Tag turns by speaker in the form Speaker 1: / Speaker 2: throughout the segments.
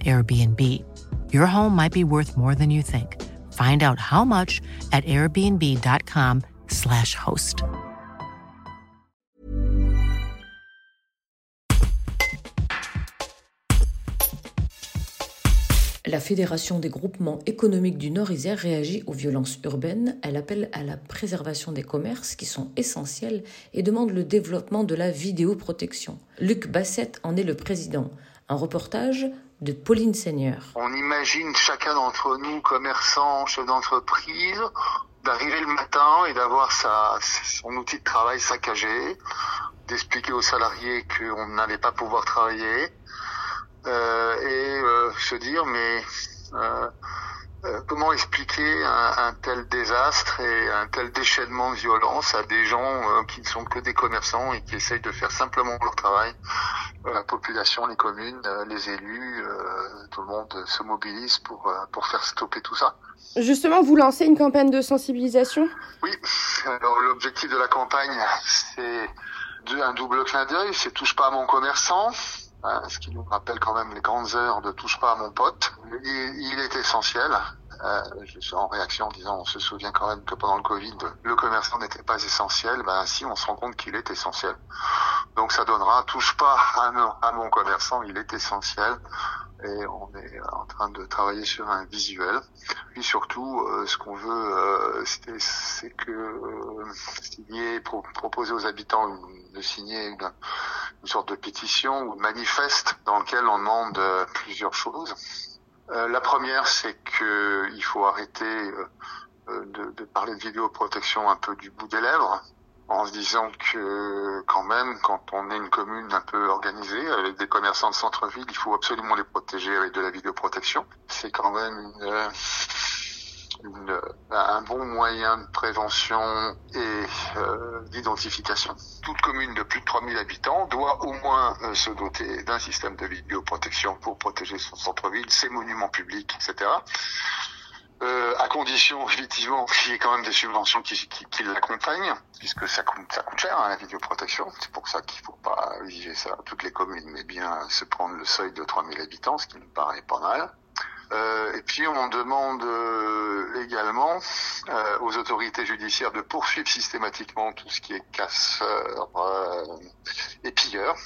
Speaker 1: Airbnb. Your home might be worth more than you think. Find out how much at airbnb.com/slash host.
Speaker 2: La Fédération des groupements économiques du Nord-Isère réagit aux violences urbaines. Elle appelle à la préservation des commerces qui sont essentiels et demande le développement de la vidéoprotection. Luc Bassett en est le président. Un reportage
Speaker 3: On imagine chacun d'entre nous, commerçants, chefs d'entreprise, d'arriver le matin et d'avoir son outil de travail saccagé, d'expliquer aux salariés qu'on n'allait pas pouvoir travailler, euh, et euh, se dire mais euh, comment expliquer un, un, tel désastre et un tel déchaînement de violence à des gens qui ne sont que des commerçants et qui essayent de faire simplement leur travail La population, les communes, les élus, tout le monde se mobilise pour, pour faire stopper tout ça.
Speaker 4: Justement, vous lancez une campagne de sensibilisation?
Speaker 3: Oui, alors l'objectif de la campagne, c'est un double clin d'œil, c'est touche pas à mon commerçant, Hein, ce qui nous rappelle quand même les grandes heures de touche pas à mon pote. Il, est essentiel. Euh, je suis en réaction en disant on se souvient quand même que pendant le Covid, le commerçant n'était pas essentiel. Ben si, on se rend compte qu'il est essentiel. Donc ça donnera touche pas à mon, commerçant, il est essentiel. Et on est en train de travailler sur un visuel. Puis surtout, euh, ce qu'on veut, euh, c'est que euh, signer, proposer aux habitants de signer une, sorte de pétition ou de manifeste dans lequel on demande plusieurs choses. La première, c'est qu'il faut arrêter de, de, parler de vidéoprotection un peu du bout des lèvres, en se disant que quand même, quand on est une commune un peu organisée, avec des commerçants de centre-ville, il faut absolument les protéger avec de la vidéoprotection. C'est quand même une, une, un bon moyen de prévention et euh, d'identification. Toute commune de plus de 3000 habitants doit au moins euh, se doter d'un système de vidéoprotection pour protéger son centre-ville, ses monuments publics, etc. Euh, à condition effectivement qu'il y ait quand même des subventions qui, qui, qui l'accompagnent, puisque ça coûte, ça coûte cher hein, la vidéoprotection. C'est pour ça qu'il faut pas exiger ça à toutes les communes, mais bien se prendre le seuil de 3000 habitants, ce qui me paraît pas mal. Euh, et puis on demande euh, également euh, aux autorités judiciaires de poursuivre systématiquement tout ce qui est casseur et pilleur,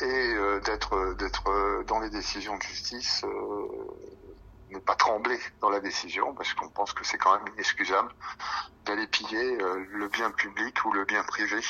Speaker 3: et d'être d'être dans les décisions de justice ne pas trembler dans la décision parce qu'on pense que c'est quand même inexcusable d'aller piller le bien public ou le bien privé